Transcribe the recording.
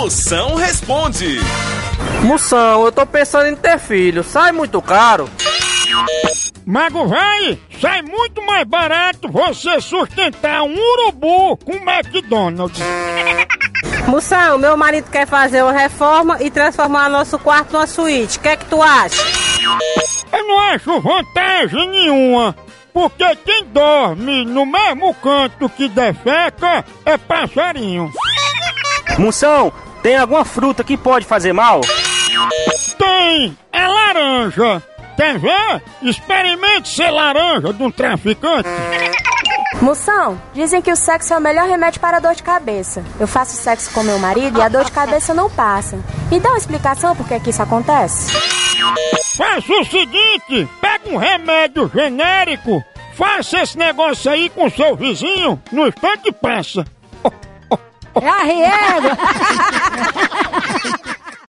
Moção responde. Moção, eu tô pensando em ter filho. Sai muito caro. Mago vai, sai muito mais barato você sustentar um urubu com McDonald's. Moção, meu marido quer fazer uma reforma e transformar nosso quarto numa suíte. O que é que tu acha? Eu não acho vantagem nenhuma, porque quem dorme no mesmo canto que defeca é passarinho. Moção, tem alguma fruta que pode fazer mal? Tem, é laranja. Quer ver? Experimente ser laranja de um traficante. Moção, dizem que o sexo é o melhor remédio para a dor de cabeça. Eu faço sexo com meu marido e a dor de cabeça não passa. Me dá uma explicação por que, que isso acontece? Faça o seguinte: pega um remédio genérico, faça esse negócio aí com seu vizinho, no instante passa. É a riega!